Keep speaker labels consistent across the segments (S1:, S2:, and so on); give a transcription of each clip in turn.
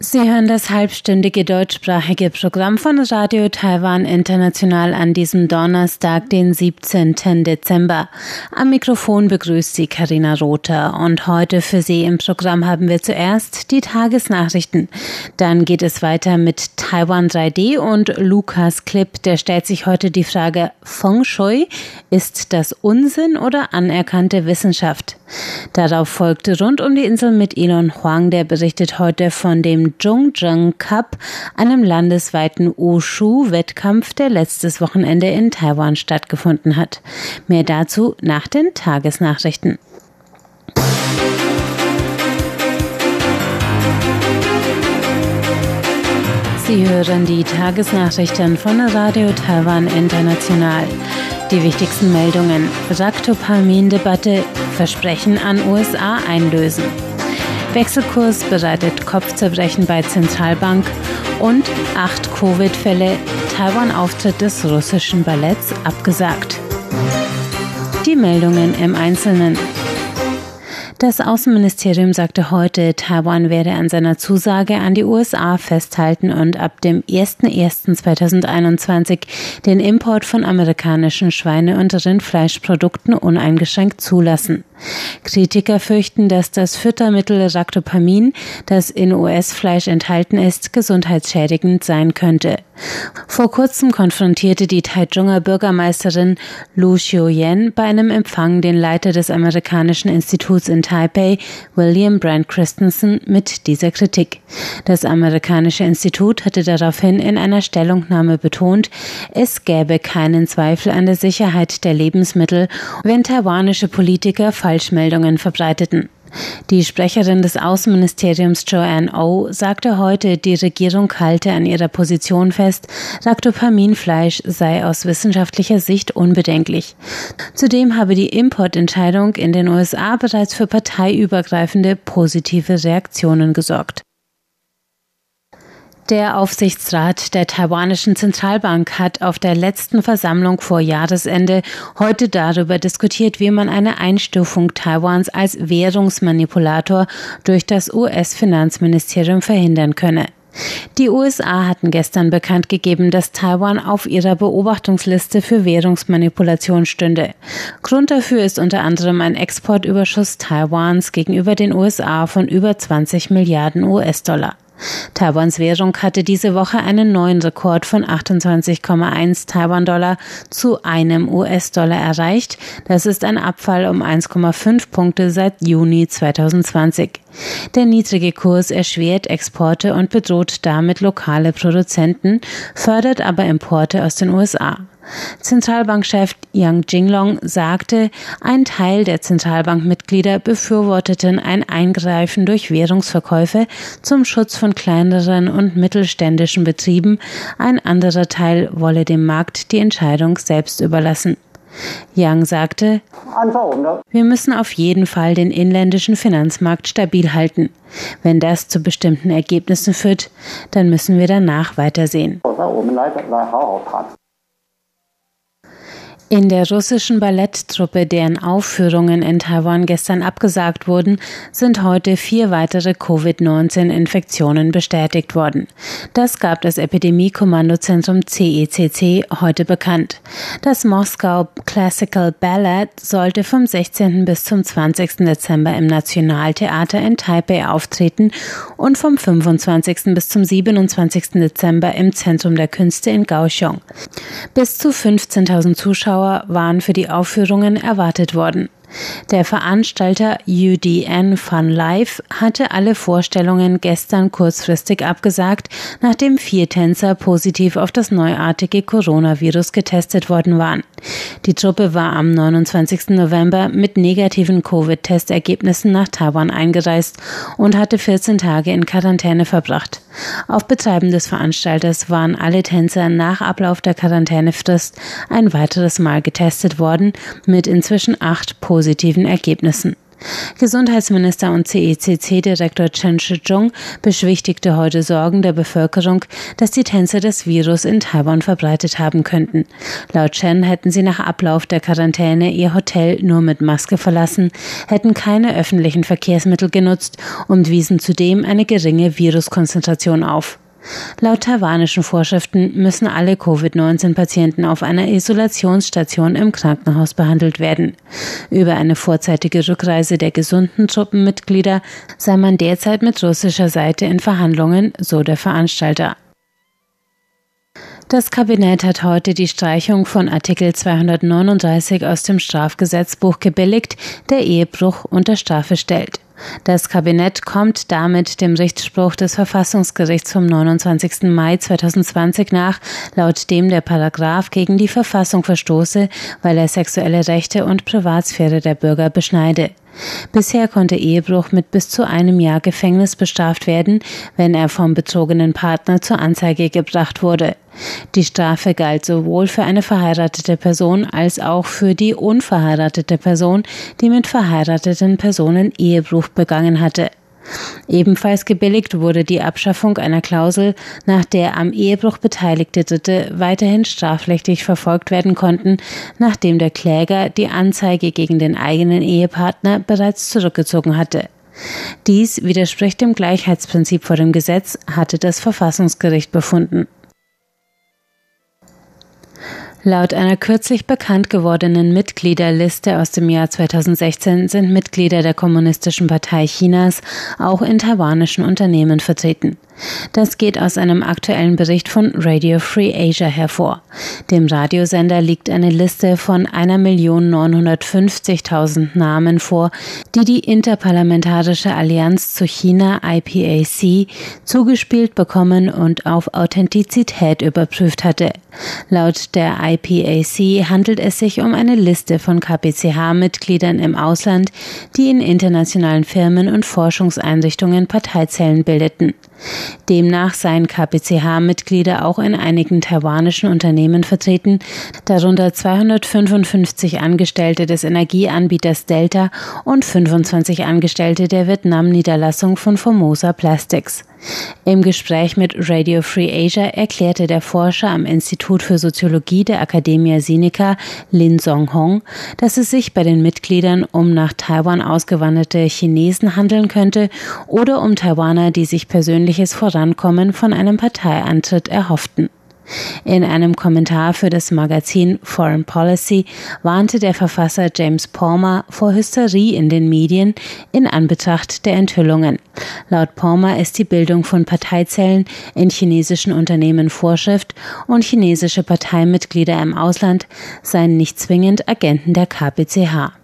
S1: Sie hören das halbstündige deutschsprachige Programm von Radio Taiwan International an diesem Donnerstag, den 17. Dezember. Am Mikrofon begrüßt Sie Karina Rother und heute für Sie im Programm haben wir zuerst die Tagesnachrichten. Dann geht es weiter mit Taiwan 3D und Lukas Clip, der stellt sich heute die Frage Feng Shui, ist das Unsinn oder anerkannte Wissenschaft? Darauf folgte rund um die Insel mit Elon Huang, der berichtet heute von dem Zhongzheng Cup, einem landesweiten Wushu-Wettkampf, der letztes Wochenende in Taiwan stattgefunden hat. Mehr dazu nach den Tagesnachrichten. Sie hören die Tagesnachrichten von Radio Taiwan International. Die wichtigsten Meldungen. Raktopamin-Debatte. Versprechen an USA einlösen. Wechselkurs bereitet Kopfzerbrechen bei Zentralbank und acht Covid-Fälle, Taiwan-Auftritt des russischen Balletts abgesagt. Die Meldungen im Einzelnen. Das Außenministerium sagte heute, Taiwan werde an seiner Zusage an die USA festhalten und ab dem 01.01.2021 den Import von amerikanischen Schweine- und Rindfleischprodukten uneingeschränkt zulassen. Kritiker fürchten, dass das Füttermittel Ractopamin, das in US-Fleisch enthalten ist, gesundheitsschädigend sein könnte. Vor kurzem konfrontierte die Taichunger Bürgermeisterin Lu Xiuyan bei einem Empfang den Leiter des amerikanischen Instituts in Taipei, William Brand Christensen, mit dieser Kritik. Das amerikanische Institut hatte daraufhin in einer Stellungnahme betont, es gäbe keinen Zweifel an der Sicherheit der Lebensmittel, wenn taiwanische Politiker Falschmeldungen verbreiteten. Die Sprecherin des Außenministeriums Joanne O oh sagte heute, die Regierung halte an ihrer Position fest, Ractopaminfleisch sei aus wissenschaftlicher Sicht unbedenklich. Zudem habe die Importentscheidung in den USA bereits für parteiübergreifende positive Reaktionen gesorgt. Der Aufsichtsrat der taiwanischen Zentralbank hat auf der letzten Versammlung vor Jahresende heute darüber diskutiert, wie man eine Einstufung Taiwans als Währungsmanipulator durch das US-Finanzministerium verhindern könne. Die USA hatten gestern bekannt gegeben, dass Taiwan auf ihrer Beobachtungsliste für Währungsmanipulation stünde. Grund dafür ist unter anderem ein Exportüberschuss Taiwans gegenüber den USA von über 20 Milliarden US-Dollar. Taiwans Währung hatte diese Woche einen neuen Rekord von 28,1 Taiwan-Dollar zu einem US-Dollar erreicht. Das ist ein Abfall um 1,5 Punkte seit Juni 2020. Der niedrige Kurs erschwert Exporte und bedroht damit lokale Produzenten, fördert aber Importe aus den USA. Zentralbankchef Yang Jinglong sagte, ein Teil der Zentralbankmitglieder befürworteten ein Eingreifen durch Währungsverkäufe zum Schutz von kleineren und mittelständischen Betrieben, ein anderer Teil wolle dem Markt die Entscheidung selbst überlassen. Yang sagte, wir müssen auf jeden Fall den inländischen Finanzmarkt stabil halten. Wenn das zu bestimmten Ergebnissen führt, dann müssen wir danach weitersehen. In der russischen Balletttruppe, deren Aufführungen in Taiwan gestern abgesagt wurden, sind heute vier weitere Covid-19-Infektionen bestätigt worden. Das gab das Epidemie-Kommandozentrum CECC e heute bekannt. Das Moskau Classical Ballet sollte vom 16. bis zum 20. Dezember im Nationaltheater in Taipei auftreten und vom 25. bis zum 27. Dezember im Zentrum der Künste in Kaohsiung. Bis zu 15.000 Zuschauer Zuschauer waren für die Aufführungen erwartet worden. Der Veranstalter UDN Fun Life hatte alle Vorstellungen gestern kurzfristig abgesagt, nachdem vier Tänzer positiv auf das neuartige Coronavirus getestet worden waren. Die Truppe war am 29. November mit negativen Covid-Testergebnissen nach Taiwan eingereist und hatte 14 Tage in Quarantäne verbracht. Auf Betreiben des Veranstalters waren alle Tänzer nach Ablauf der Quarantänefrist ein weiteres Mal getestet worden, mit inzwischen acht positiven positiven Ergebnissen. Gesundheitsminister und CECC-Direktor Chen Shih-chung beschwichtigte heute Sorgen der Bevölkerung, dass die Tänzer das Virus in Taiwan verbreitet haben könnten. Laut Chen hätten sie nach Ablauf der Quarantäne ihr Hotel nur mit Maske verlassen, hätten keine öffentlichen Verkehrsmittel genutzt und wiesen zudem eine geringe Viruskonzentration auf. Laut taiwanischen Vorschriften müssen alle Covid-19-Patienten auf einer Isolationsstation im Krankenhaus behandelt werden. Über eine vorzeitige Rückreise der gesunden Truppenmitglieder sei man derzeit mit russischer Seite in Verhandlungen, so der Veranstalter. Das Kabinett hat heute die Streichung von Artikel 239 aus dem Strafgesetzbuch gebilligt, der Ehebruch unter Strafe stellt. Das Kabinett kommt damit dem Rechtsspruch des Verfassungsgerichts vom 29. Mai 2020 nach, laut dem der Paragraph gegen die Verfassung verstoße, weil er sexuelle Rechte und Privatsphäre der Bürger beschneide. Bisher konnte Ehebruch mit bis zu einem Jahr Gefängnis bestraft werden, wenn er vom betrogenen Partner zur Anzeige gebracht wurde. Die Strafe galt sowohl für eine verheiratete Person als auch für die unverheiratete Person, die mit verheirateten Personen Ehebruch begangen hatte. Ebenfalls gebilligt wurde die Abschaffung einer Klausel, nach der am Ehebruch beteiligte Dritte weiterhin strafrechtlich verfolgt werden konnten, nachdem der Kläger die Anzeige gegen den eigenen Ehepartner bereits zurückgezogen hatte. Dies widerspricht dem Gleichheitsprinzip vor dem Gesetz, hatte das Verfassungsgericht befunden. Laut einer kürzlich bekannt gewordenen Mitgliederliste aus dem Jahr 2016 sind Mitglieder der Kommunistischen Partei Chinas auch in taiwanischen Unternehmen vertreten. Das geht aus einem aktuellen Bericht von Radio Free Asia hervor. Dem Radiosender liegt eine Liste von 1.950.000 Namen vor, die die Interparlamentarische Allianz zu China IPAC zugespielt bekommen und auf Authentizität überprüft hatte. Laut der IPAC handelt es sich um eine Liste von KPCH-Mitgliedern im Ausland, die in internationalen Firmen und Forschungseinrichtungen Parteizellen bildeten. Demnach seien KPCH-Mitglieder auch in einigen taiwanischen Unternehmen vertreten, darunter 255 Angestellte des Energieanbieters Delta und 25 Angestellte der Vietnam-Niederlassung von Formosa Plastics. Im Gespräch mit Radio Free Asia erklärte der Forscher am Institut für Soziologie der Academia Sinica, Lin Song-Hong, dass es sich bei den Mitgliedern um nach Taiwan ausgewanderte Chinesen handeln könnte oder um Taiwaner, die sich persönliches Vorankommen von einem Parteiantritt erhofften. In einem Kommentar für das Magazin Foreign Policy warnte der Verfasser James Palmer vor Hysterie in den Medien in Anbetracht der Enthüllungen. Laut Palmer ist die Bildung von Parteizellen in chinesischen Unternehmen Vorschrift und chinesische Parteimitglieder im Ausland seien nicht zwingend Agenten der KPCH.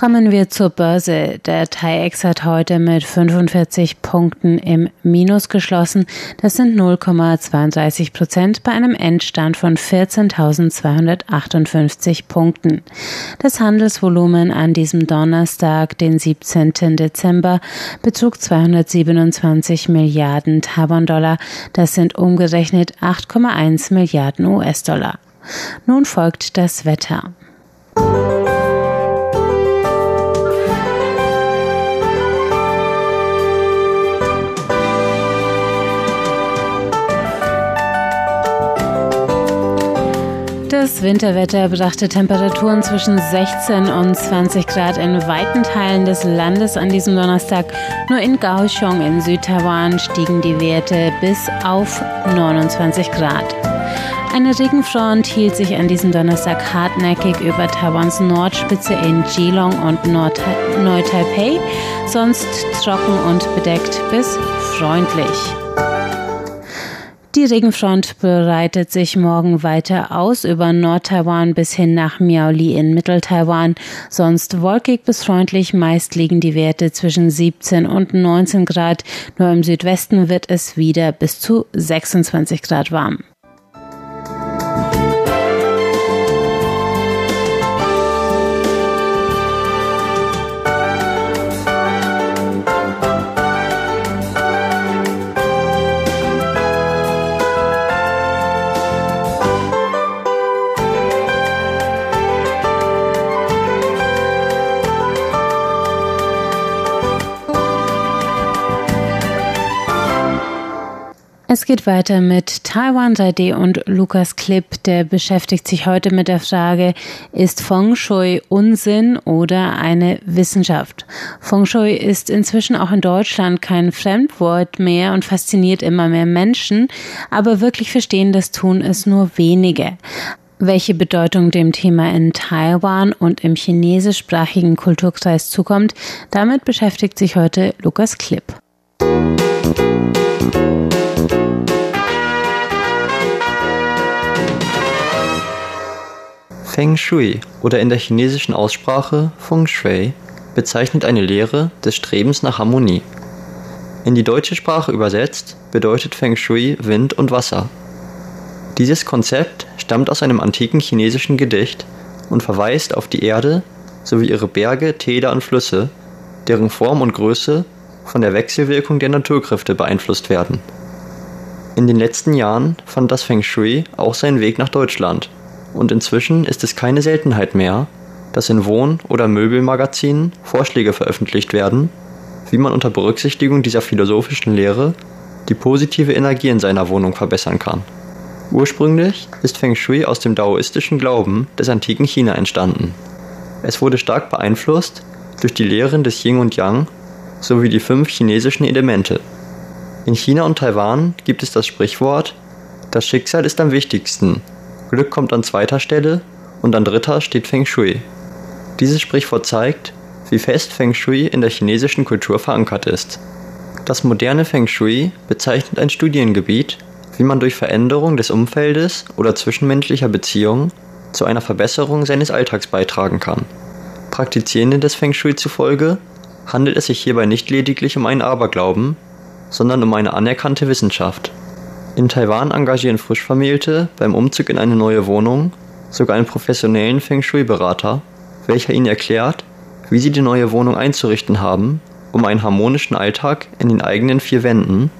S1: Kommen wir zur Börse. Der TAIEX hat heute mit 45 Punkten im Minus geschlossen. Das sind 0,32 Prozent bei einem Endstand von 14.258 Punkten. Das Handelsvolumen an diesem Donnerstag, den 17. Dezember, betrug 227 Milliarden Taiwan-Dollar. Das sind umgerechnet 8,1 Milliarden US-Dollar. Nun folgt das Wetter. Das Winterwetter brachte Temperaturen zwischen 16 und 20 Grad in weiten Teilen des Landes an diesem Donnerstag. Nur in Kaohsiung in Südtaiwan stiegen die Werte bis auf 29 Grad. Eine Regenfront hielt sich an diesem Donnerstag hartnäckig über Taiwans Nordspitze in Geelong und Neu-Taipei, sonst trocken und bedeckt bis freundlich. Die Regenfront breitet sich morgen weiter aus über Nord-Taiwan bis hin nach Miaoli in Mittel-Taiwan. Sonst wolkig bis freundlich, meist liegen die Werte zwischen 17 und 19 Grad. Nur im Südwesten wird es wieder bis zu 26 Grad warm. Geht weiter mit Taiwan 3D und Lukas Klipp, der beschäftigt sich heute mit der Frage, ist Feng Shui Unsinn oder eine Wissenschaft? Feng Shui ist inzwischen auch in Deutschland kein Fremdwort mehr und fasziniert immer mehr Menschen, aber wirklich verstehen das tun es nur wenige. Welche Bedeutung dem Thema in Taiwan und im chinesischsprachigen Kulturkreis zukommt, damit beschäftigt sich heute Lukas Klipp.
S2: Feng Shui oder in der chinesischen Aussprache Feng Shui bezeichnet eine Lehre des Strebens nach Harmonie. In die deutsche Sprache übersetzt bedeutet Feng Shui Wind und Wasser. Dieses Konzept stammt aus einem antiken chinesischen Gedicht und verweist auf die Erde sowie ihre Berge, Täler und Flüsse, deren Form und Größe von der Wechselwirkung der Naturkräfte beeinflusst werden. In den letzten Jahren fand das Feng Shui auch seinen Weg nach Deutschland und inzwischen ist es keine Seltenheit mehr, dass in Wohn- oder Möbelmagazinen Vorschläge veröffentlicht werden, wie man unter Berücksichtigung dieser philosophischen Lehre die positive Energie in seiner Wohnung verbessern kann. Ursprünglich ist Feng Shui aus dem daoistischen Glauben des antiken China entstanden. Es wurde stark beeinflusst durch die Lehren des Yin und Yang sowie die fünf chinesischen Elemente. In China und Taiwan gibt es das Sprichwort, das Schicksal ist am wichtigsten, Glück kommt an zweiter Stelle und an dritter steht Feng Shui. Dieses Sprichwort zeigt, wie fest Feng Shui in der chinesischen Kultur verankert ist. Das moderne Feng Shui bezeichnet ein Studiengebiet, wie man durch Veränderung des Umfeldes oder zwischenmenschlicher Beziehungen zu einer Verbesserung seines Alltags beitragen kann. Praktizierenden des Feng Shui zufolge handelt es sich hierbei nicht lediglich um einen Aberglauben, sondern um eine anerkannte Wissenschaft. In Taiwan engagieren Frischvermählte beim Umzug in eine neue Wohnung sogar einen professionellen Feng Shui-Berater, welcher ihnen erklärt, wie sie die neue Wohnung einzurichten haben, um einen harmonischen Alltag in den eigenen vier Wänden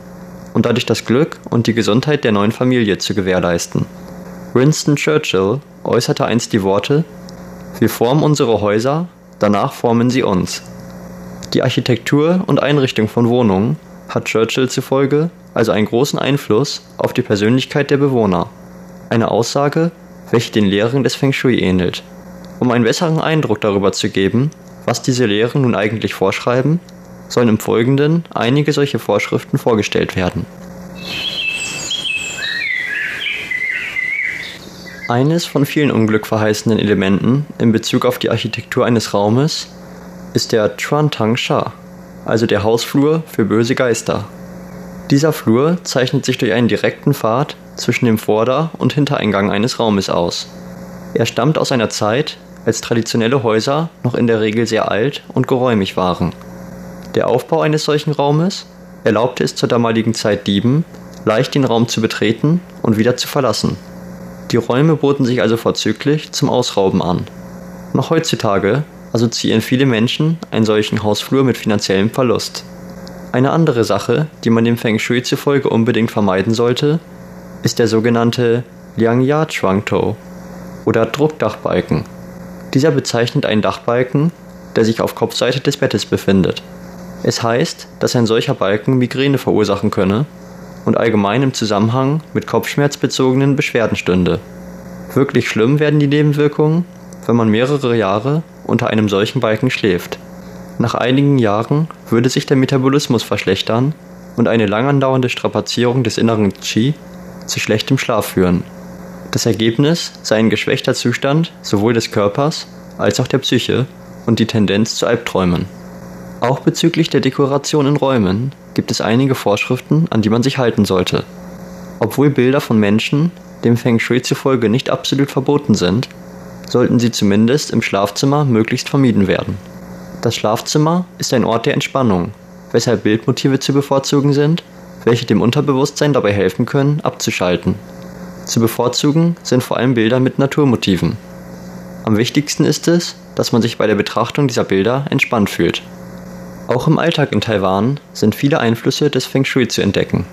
S2: und dadurch das Glück und die Gesundheit der neuen Familie zu gewährleisten. Winston Churchill äußerte einst die Worte, wir formen unsere Häuser, danach formen sie uns. Die Architektur und Einrichtung von Wohnungen hat Churchill zufolge also einen großen Einfluss auf die Persönlichkeit der Bewohner. Eine Aussage, welche den Lehren des Feng Shui ähnelt. Um einen besseren Eindruck darüber zu geben, was diese Lehren nun eigentlich vorschreiben, sollen im Folgenden einige solche Vorschriften vorgestellt werden. Eines von vielen unglückverheißenden Elementen in Bezug auf die Architektur eines Raumes ist der Chuan Tang Sha, also der Hausflur für böse Geister. Dieser Flur zeichnet sich durch einen direkten Pfad zwischen dem Vorder- und Hintereingang eines Raumes aus. Er stammt aus einer Zeit, als traditionelle Häuser noch in der Regel sehr alt und geräumig waren. Der Aufbau eines solchen Raumes erlaubte es zur damaligen Zeit Dieben, leicht den Raum zu betreten und wieder zu verlassen. Die Räume boten sich also vorzüglich zum Ausrauben an. Noch heutzutage assoziieren viele Menschen einen solchen Hausflur mit finanziellem Verlust. Eine andere Sache, die man dem Feng Shui zufolge unbedingt vermeiden sollte, ist der sogenannte Liangya Chuangtou oder Druckdachbalken. Dieser bezeichnet einen Dachbalken, der sich auf Kopfseite des Bettes befindet. Es heißt, dass ein solcher Balken Migräne verursachen könne und allgemein im Zusammenhang mit kopfschmerzbezogenen Beschwerden stünde. Wirklich schlimm werden die Nebenwirkungen, wenn man mehrere Jahre unter einem solchen Balken schläft. Nach einigen Jahren würde sich der Metabolismus verschlechtern und eine lang andauernde Strapazierung des inneren Qi zu schlechtem Schlaf führen. Das Ergebnis sei ein geschwächter Zustand sowohl des Körpers als auch der Psyche und die Tendenz zu Albträumen. Auch bezüglich der Dekoration in Räumen gibt es einige Vorschriften, an die man sich halten sollte. Obwohl Bilder von Menschen dem Feng Shui zufolge nicht absolut verboten sind, sollten sie zumindest im Schlafzimmer möglichst vermieden werden. Das Schlafzimmer ist ein Ort der Entspannung, weshalb Bildmotive zu bevorzugen sind, welche dem Unterbewusstsein dabei helfen können, abzuschalten. Zu bevorzugen sind vor allem Bilder mit Naturmotiven. Am wichtigsten ist es, dass man sich bei der Betrachtung dieser Bilder entspannt fühlt. Auch im Alltag in Taiwan sind viele Einflüsse des Feng Shui zu entdecken.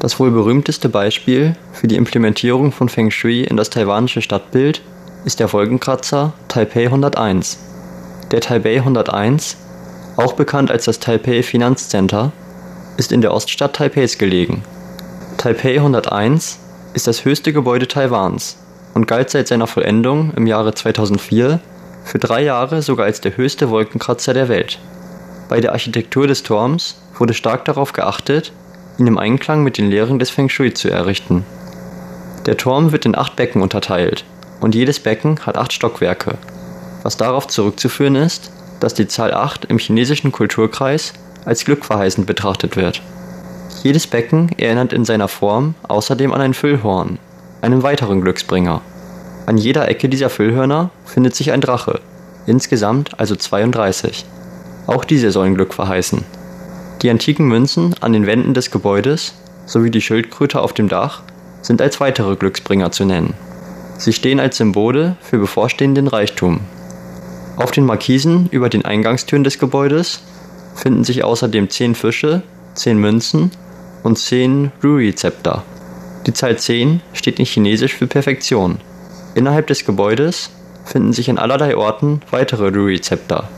S2: Das wohl berühmteste Beispiel für die Implementierung von Feng Shui in das taiwanische Stadtbild ist der Wolkenkratzer Taipei 101. Der Taipei 101, auch bekannt als das Taipei Finanzcenter, ist in der Oststadt Taipeis gelegen. Taipei 101 ist das höchste Gebäude Taiwans und galt seit seiner Vollendung im Jahre 2004 für drei Jahre sogar als der höchste Wolkenkratzer der Welt. Bei der Architektur des Turms wurde stark darauf geachtet, ihn im Einklang mit den Lehren des Feng Shui zu errichten. Der Turm wird in acht Becken unterteilt und jedes Becken hat acht Stockwerke, was darauf zurückzuführen ist, dass die Zahl 8 im chinesischen Kulturkreis als glückverheißend betrachtet wird. Jedes Becken erinnert in seiner Form außerdem an ein Füllhorn, einen weiteren Glücksbringer. An jeder Ecke dieser Füllhörner findet sich ein Drache, insgesamt also 32. Auch diese sollen Glück verheißen. Die antiken Münzen an den Wänden des Gebäudes sowie die Schildkröte auf dem Dach sind als weitere Glücksbringer zu nennen. Sie stehen als Symbole für bevorstehenden Reichtum. Auf den Markisen über den Eingangstüren des Gebäudes finden sich außerdem zehn Fische, zehn Münzen und zehn Rui-Zepter. Die Zahl 10 steht in Chinesisch für Perfektion. Innerhalb des Gebäudes finden sich an allerlei Orten weitere Rui-Zepter.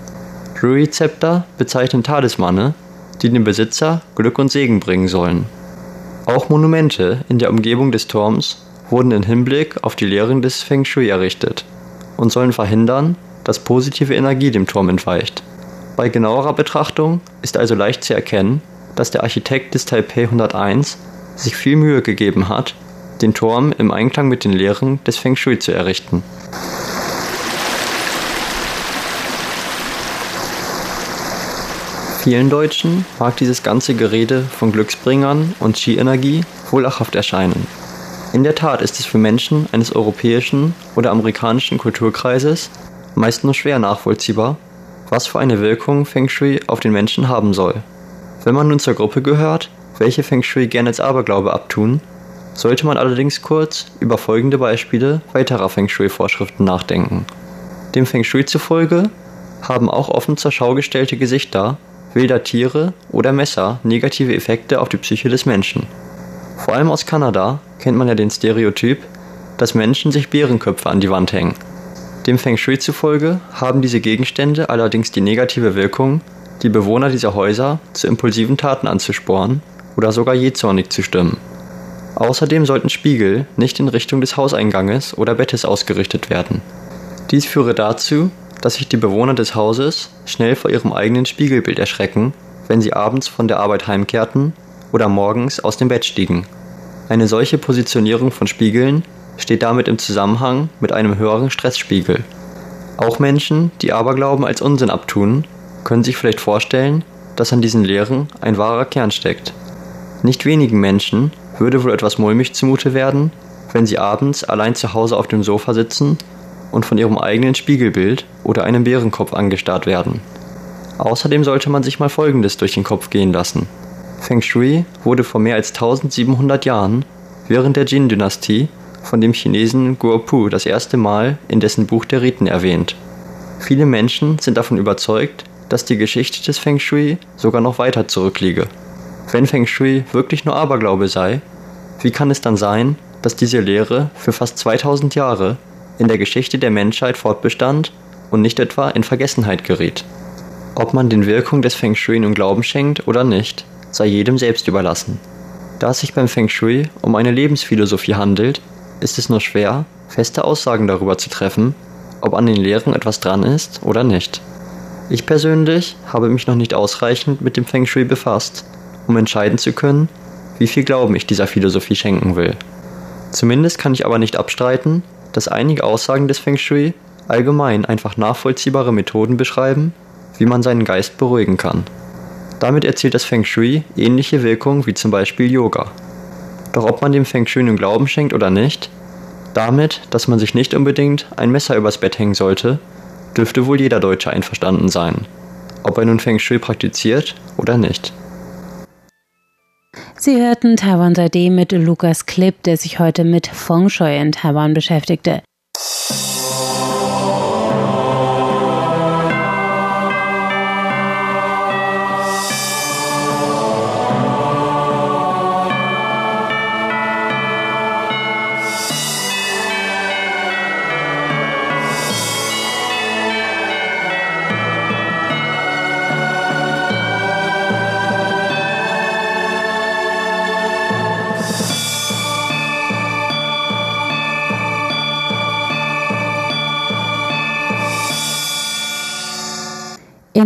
S2: Rui-Zepter bezeichnen Talismane, die dem Besitzer Glück und Segen bringen sollen. Auch Monumente in der Umgebung des Turms wurden in Hinblick auf die Lehren des Feng Shui errichtet und sollen verhindern, dass positive Energie dem Turm entweicht. Bei genauerer Betrachtung ist also leicht zu erkennen, dass der Architekt des Taipei 101 sich viel Mühe gegeben hat, den Turm im Einklang mit den Lehren des Feng Shui zu errichten. Vielen Deutschen mag dieses ganze Gerede von Glücksbringern und Ski-Energie wohl lachhaft erscheinen. In der Tat ist es für Menschen eines europäischen oder amerikanischen Kulturkreises meist nur schwer nachvollziehbar, was für eine Wirkung Feng Shui auf den Menschen haben soll. Wenn man nun zur Gruppe gehört, welche Feng Shui gerne als Aberglaube abtun, sollte man allerdings kurz über folgende Beispiele weiterer Feng Shui-Vorschriften nachdenken. Dem Feng Shui zufolge haben auch offen zur Schau gestellte Gesichter wilder Tiere oder Messer negative Effekte auf die Psyche des Menschen. Vor allem aus Kanada kennt man ja den Stereotyp, dass Menschen sich Bärenköpfe an die Wand hängen. Dem Feng Shui zufolge haben diese Gegenstände allerdings die negative Wirkung, die Bewohner dieser Häuser zu impulsiven Taten anzusporen oder sogar jähzornig zu stimmen. Außerdem sollten Spiegel nicht in Richtung des Hauseinganges oder Bettes ausgerichtet werden. Dies führe dazu, dass sich die Bewohner des Hauses schnell vor ihrem eigenen Spiegelbild erschrecken, wenn sie abends von der Arbeit heimkehrten oder morgens aus dem Bett stiegen. Eine solche Positionierung von Spiegeln steht damit im Zusammenhang mit einem höheren Stressspiegel. Auch Menschen, die Aberglauben als Unsinn abtun, können sich vielleicht vorstellen, dass an diesen Lehren ein wahrer Kern steckt. Nicht wenigen Menschen würde wohl etwas mulmig zumute werden, wenn sie abends allein zu Hause auf dem Sofa sitzen und von ihrem eigenen Spiegelbild oder einem Bärenkopf angestarrt werden. Außerdem sollte man sich mal Folgendes durch den Kopf gehen lassen. Feng Shui wurde vor mehr als 1700 Jahren während der Jin-Dynastie von dem Chinesen Guo Pu das erste Mal in dessen Buch der Riten erwähnt. Viele Menschen sind davon überzeugt, dass die Geschichte des Feng Shui sogar noch weiter zurückliege. Wenn Feng Shui wirklich nur Aberglaube sei, wie kann es dann sein, dass diese Lehre für fast 2000 Jahre in der Geschichte der Menschheit fortbestand und nicht etwa in Vergessenheit geriet. Ob man den Wirkungen des Feng Shui nun Glauben schenkt oder nicht, sei jedem selbst überlassen. Da es sich beim Feng Shui um eine Lebensphilosophie handelt, ist es nur schwer, feste Aussagen darüber zu treffen, ob an den Lehren etwas dran ist oder nicht. Ich persönlich habe mich noch nicht ausreichend mit dem Feng Shui befasst, um entscheiden zu können, wie viel Glauben ich dieser Philosophie schenken will. Zumindest kann ich aber nicht abstreiten, dass einige Aussagen des Feng Shui allgemein einfach nachvollziehbare Methoden beschreiben, wie man seinen Geist beruhigen kann. Damit erzielt das Feng Shui ähnliche Wirkungen wie zum Beispiel Yoga. Doch ob man dem Feng Shui nun Glauben schenkt oder nicht, damit, dass man sich nicht unbedingt ein Messer übers Bett hängen sollte, dürfte wohl jeder Deutsche einverstanden sein, ob er nun Feng Shui praktiziert oder nicht.
S1: Sie hörten Taiwan 3D mit Lukas Klipp, der sich heute mit Feng Shui in Taiwan beschäftigte.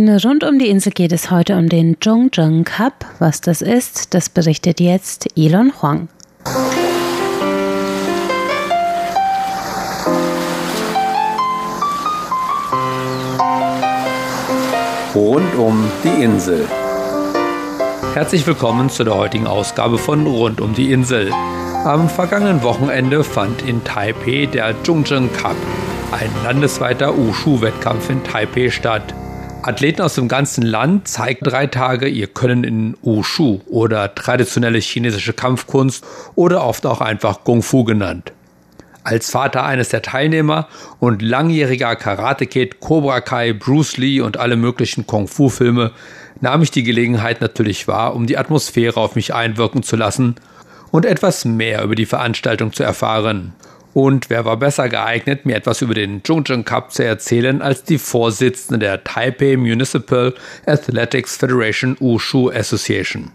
S1: In Rund um die Insel geht es heute um den Zhongzheng Cup. Was das ist, das berichtet jetzt Elon Huang.
S3: Rund um die Insel. Herzlich willkommen zu der heutigen Ausgabe von Rund um die Insel. Am vergangenen Wochenende fand in Taipei der Zhongzheng Cup, ein landesweiter Wushu-Wettkampf in Taipei statt. Athleten aus dem ganzen Land zeigten drei Tage ihr Können in Wushu oder traditionelle chinesische Kampfkunst oder oft auch einfach Kung Fu genannt. Als Vater eines der Teilnehmer und langjähriger Karate-Kid, Cobra Kai, Bruce Lee und alle möglichen Kung-Fu-Filme nahm ich die Gelegenheit natürlich wahr, um die Atmosphäre auf mich einwirken zu lassen und etwas mehr über die Veranstaltung zu erfahren. Und wer war besser geeignet, mir etwas über den Zhongzheng Cup zu erzählen, als die Vorsitzende der Taipei Municipal Athletics Federation Wushu Association.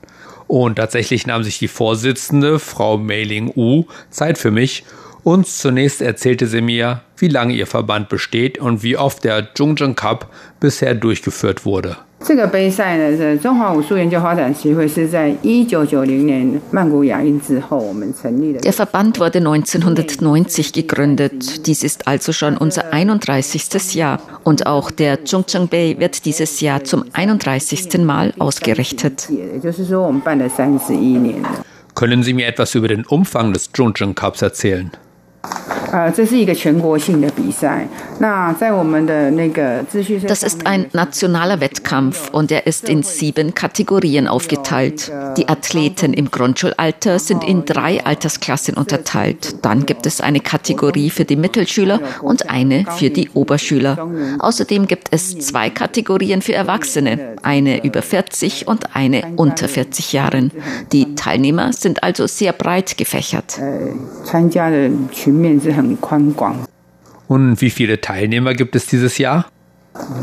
S3: Und tatsächlich nahm sich die Vorsitzende, Frau Meiling Wu, Zeit für mich und zunächst erzählte sie mir, wie lange ihr Verband besteht und wie oft der Zhongzheng Cup bisher durchgeführt wurde.
S4: 这个杯赛呢，是中华武术研究发展协会是在一九九零年曼谷亚运之后，我们成立的。Der
S5: Verband wurde 1990 gegründet. Dies ist also schon unser 31. Jahr. Und auch der Zhongzheng Bay wird dieses Jahr zum 31. Mal ausgerichtet.
S3: Können Sie mir etwas über den Umfang des Zhongzheng Cups erzählen?
S5: Das ist ein nationaler Wettkampf und er ist in sieben Kategorien aufgeteilt. Die Athleten im Grundschulalter sind in drei Altersklassen unterteilt. Dann gibt es eine Kategorie für die Mittelschüler und eine für die Oberschüler. Außerdem gibt es zwei Kategorien für Erwachsene, eine über 40 und eine unter 40 Jahren. Die Teilnehmer sind also sehr breit gefächert.
S4: 很宽广。
S3: Und wie viele Teilnehmer gibt es dieses Jahr?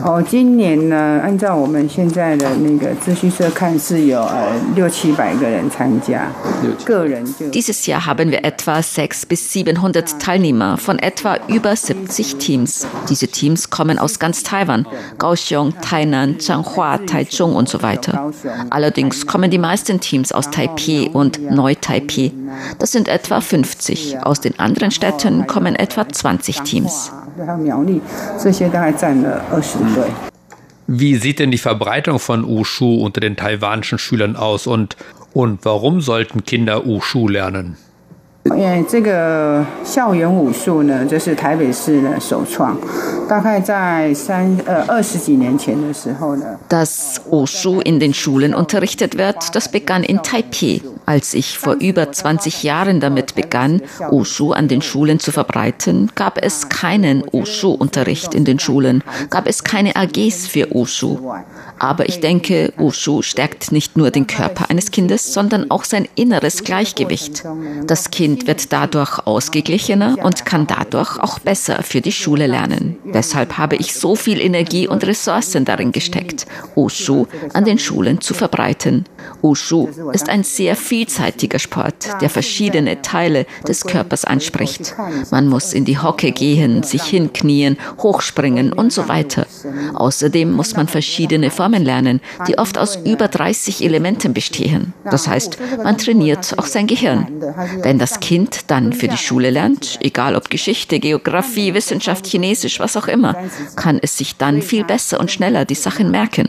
S4: 哦，今年呢，按照我们现在的那个资讯社看，是有呃六七百个人参加，个人就。
S5: Dieses Jahr haben wir etwa 600 bis 700 Teilnehmer von etwa über 70 Teams. Diese Teams kommen aus ganz Taiwan, Kaohsiung, Tainan, Changhua, Taichung und so weiter. Allerdings kommen die meisten Teams aus Taipei und Neu-Taipei. Das sind etwa 50. Aus den anderen Städten kommen etwa 20 Teams. 还有苗栗，
S3: 这些大概占了二十队。Wie sieht denn die Verbreitung von Wushu unter den taiwanischen Schülern aus und, und warum sollten Kinder Wushu lernen?
S4: 因为这个校园武术呢，这是台北市的首创。大概在三呃二十几年前的时候呢，
S5: Das Wushu in den Schulen unterrichtet wird, das begann in Taipei. Als ich vor über 20 Jahren damit begann, Wushu an den Schulen zu verbreiten, gab es keinen Wushu-Unterricht in den Schulen, gab es keine AGs für Wushu. Aber ich denke, Wushu stärkt nicht nur den Körper eines Kindes, sondern auch sein inneres Gleichgewicht. Das Kind Kind wird dadurch ausgeglichener und kann dadurch auch besser für die Schule lernen. Deshalb habe ich so viel Energie und Ressourcen darin gesteckt, Wushu an den Schulen zu verbreiten. Wushu ist ein sehr vielseitiger Sport, der verschiedene Teile des Körpers anspricht. Man muss in die Hocke gehen, sich hinknien, hochspringen und so weiter. Außerdem muss man verschiedene Formen lernen, die oft aus über 30 Elementen bestehen. Das heißt, man trainiert auch sein Gehirn. Wenn das Kind dann für die Schule lernt, egal ob Geschichte, Geografie, Wissenschaft, Chinesisch, was auch immer, kann es sich dann viel besser und schneller die Sachen merken.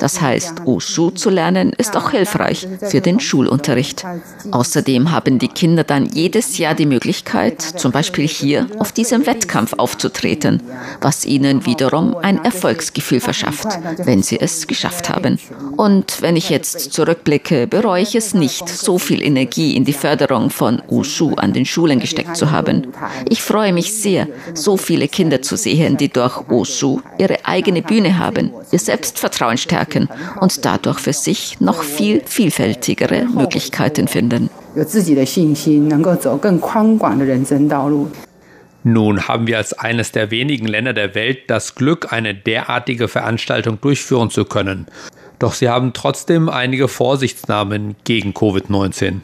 S5: Das heißt, Wushu zu lernen ist auch hilfreich für den Schulunterricht. Außerdem haben die Kinder dann jedes Jahr die Möglichkeit, zum Beispiel hier auf diesem Wettkampf aufzutreten, was ihnen wiederum ein Erfolgsgefühl verschafft, wenn sie es geschafft haben. Und wenn ich jetzt zurückblicke, bereue ich es nicht, so viel Energie in die Förderung von Wushu an den Schulen gesteckt zu haben. Ich freue mich sehr, so viele Kinder zu sehen, die durch Wushu ihre eigene Bühne haben, ihr Selbstvertrauen stärken und dadurch für sich noch viel vielfältigere Möglichkeiten finden.
S3: Nun haben wir als eines der wenigen Länder der Welt das Glück, eine derartige Veranstaltung durchführen zu können. Doch sie haben trotzdem einige Vorsichtsnahmen gegen Covid-19.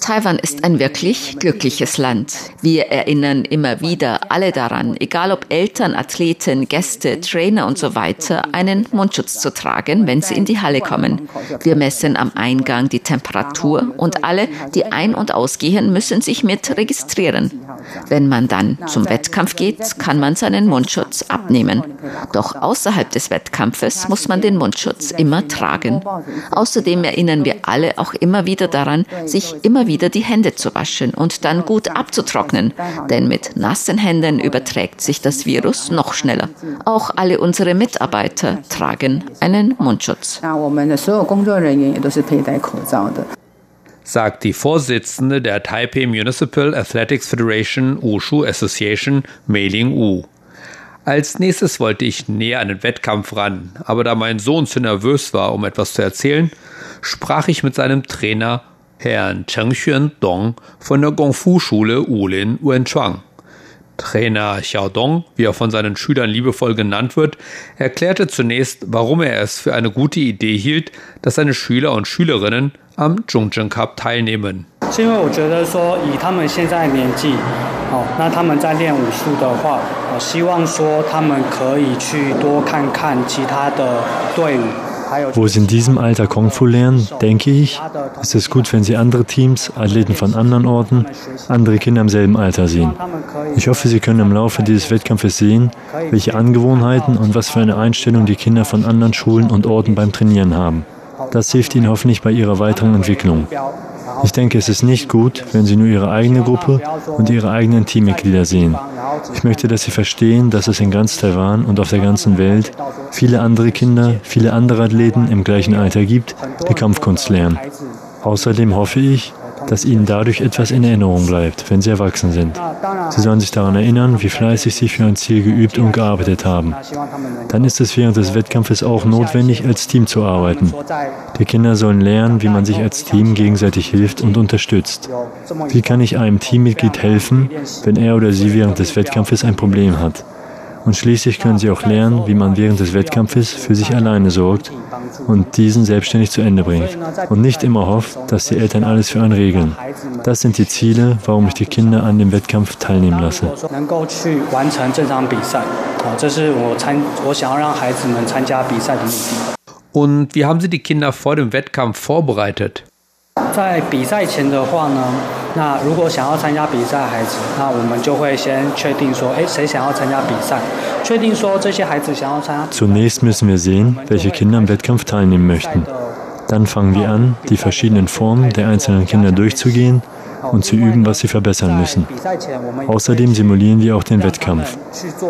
S5: Taiwan ist ein wirklich glückliches Land. Wir erinnern immer wieder alle daran, egal ob Eltern, Athleten, Gäste, Trainer und so weiter, einen Mundschutz zu tragen, wenn sie in die Halle kommen. Wir messen am Eingang die Temperatur und alle, die ein- und ausgehen, müssen sich mit registrieren. Wenn man dann zum Wettkampf geht, kann man seinen Mundschutz abnehmen. Doch außerhalb des Wettkampfes muss man den Mundschutz immer tragen. Außerdem erinnern wir alle auch immer wieder daran, sich immer wieder die Hände zu waschen und dann gut abzutrocknen, denn mit nassen Händen überträgt sich das Virus noch schneller. Auch alle unsere Mitarbeiter tragen einen Mundschutz
S3: sagt die Vorsitzende der Taipei Municipal Athletics Federation Wushu Association, Mei-Ling Wu. Als nächstes wollte ich näher an den Wettkampf ran, aber da mein Sohn zu nervös war, um etwas zu erzählen, sprach ich mit seinem Trainer Herrn Cheng Xuan Dong von der Gongfu-Schule Wulin Wenchuang. Trainer Xiaodong, wie er von seinen Schülern liebevoll genannt wird, erklärte zunächst, warum er es für eine gute Idee hielt, dass seine Schüler und Schülerinnen am Zhongzheng Cup teilnehmen. 是因为我觉得说，以他们现在的年纪，哦，那他们在练武术的话，我希望说他们可以去多看看其他的队伍。
S6: wo sie in diesem Alter Kung Fu lernen, denke ich, ist es gut, wenn sie andere Teams, Athleten von anderen Orten, andere Kinder im selben Alter sehen. Ich hoffe, sie können im Laufe dieses Wettkampfes sehen, welche Angewohnheiten und was für eine Einstellung die Kinder von anderen Schulen und Orten beim Trainieren haben. Das hilft ihnen hoffentlich bei ihrer weiteren Entwicklung. Ich denke, es ist nicht gut, wenn sie nur ihre eigene Gruppe und ihre eigenen Teammitglieder sehen. Ich möchte, dass sie verstehen, dass es in ganz Taiwan und auf der ganzen Welt viele andere Kinder, viele andere Athleten im gleichen Alter gibt, die Kampfkunst lernen. Außerdem hoffe ich, dass ihnen dadurch etwas in Erinnerung bleibt, wenn sie erwachsen sind. Sie sollen sich daran erinnern, wie fleißig sie für ein Ziel geübt und gearbeitet haben. Dann ist es während des Wettkampfes auch notwendig, als Team zu arbeiten. Die Kinder sollen lernen, wie man sich als Team gegenseitig hilft und unterstützt. Wie kann ich einem Teammitglied helfen, wenn er oder sie während des Wettkampfes ein Problem hat? Und schließlich können sie auch lernen, wie man während des Wettkampfes für sich alleine sorgt und diesen selbstständig zu Ende bringt. Und nicht immer hofft, dass die Eltern alles für einen regeln. Das sind die Ziele, warum ich die Kinder an dem Wettkampf teilnehmen lasse.
S3: Und wie haben Sie die Kinder vor dem Wettkampf vorbereitet? 在比赛前的话呢，那如果想要参加比赛的孩子，那我们就会先确定说，哎，谁想要参加比赛？确定说这些孩子想要参加。
S6: Zunächst müssen wir sehen, welche Kinder am Wettkampf teilnehmen möchten. Dann fangen wir an, die verschiedenen Formen der einzelnen Kinder durchzugehen und zu üben, was sie verbessern müssen. Außerdem simulieren wir auch den Wettkampf.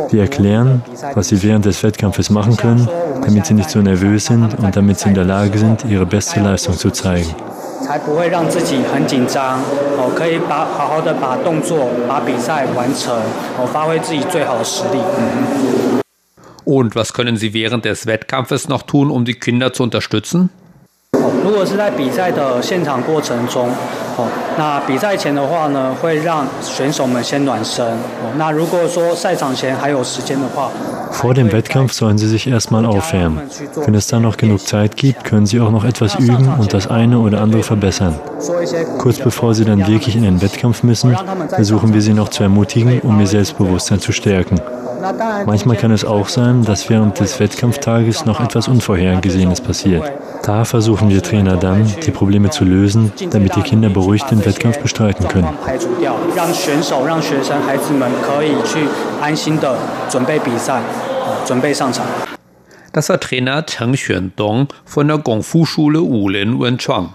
S6: Wir erklären, was sie während des Wettkampfes machen können, damit sie nicht so nervös sind und damit sie in der Lage sind, ihre beste Leistung zu zeigen. 才不会让自己很紧张，哦，可以把好好的把动作、把比赛完成，哦，发挥自己最好的实力。
S3: Und was können Sie während des Wettkampfes noch tun, um die Kinder zu unterstützen? 如果是在比赛的现场过程中，哦，那比赛前的话呢，会让选手们先暖身。哦，那如果说赛场前还有时间的话，
S6: Vor dem Wettkampf sollen sie sich erstmal aufwärmen. Wenn es dann noch genug Zeit gibt, können sie auch noch etwas üben und das eine oder andere verbessern. Kurz bevor sie dann wirklich in den Wettkampf müssen, versuchen wir sie noch zu ermutigen, um ihr Selbstbewusstsein zu stärken. Manchmal kann es auch sein, dass während des Wettkampftages noch etwas Unvorhergesehenes passiert. Da versuchen wir Trainer dann, die Probleme zu lösen, damit die Kinder beruhigt den Wettkampf bestreiten können.
S3: Das war Trainer Cheng Xuandong von der Gongfu-Schule Wulin Wenchuang.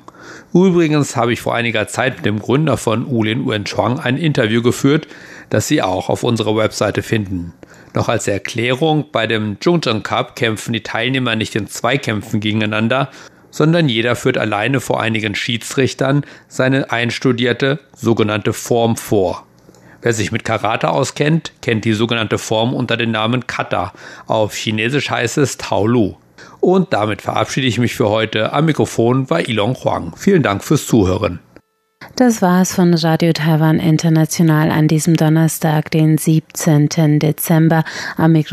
S3: Übrigens habe ich vor einiger Zeit mit dem Gründer von Wulin Wenchuang ein Interview geführt, das Sie auch auf unserer Webseite finden. Noch als Erklärung, bei dem Zhongzheng Cup kämpfen die Teilnehmer nicht in Zweikämpfen gegeneinander, sondern jeder führt alleine vor einigen Schiedsrichtern seine einstudierte sogenannte Form vor. Wer sich mit Karate auskennt, kennt die sogenannte Form unter dem Namen Kata. Auf Chinesisch heißt es Taolu. Und damit verabschiede ich mich für heute. Am Mikrofon war Ilong Huang. Vielen Dank fürs Zuhören.
S1: Das war's von Radio Taiwan International an diesem Donnerstag, den 17. Dezember. Am Mikrofon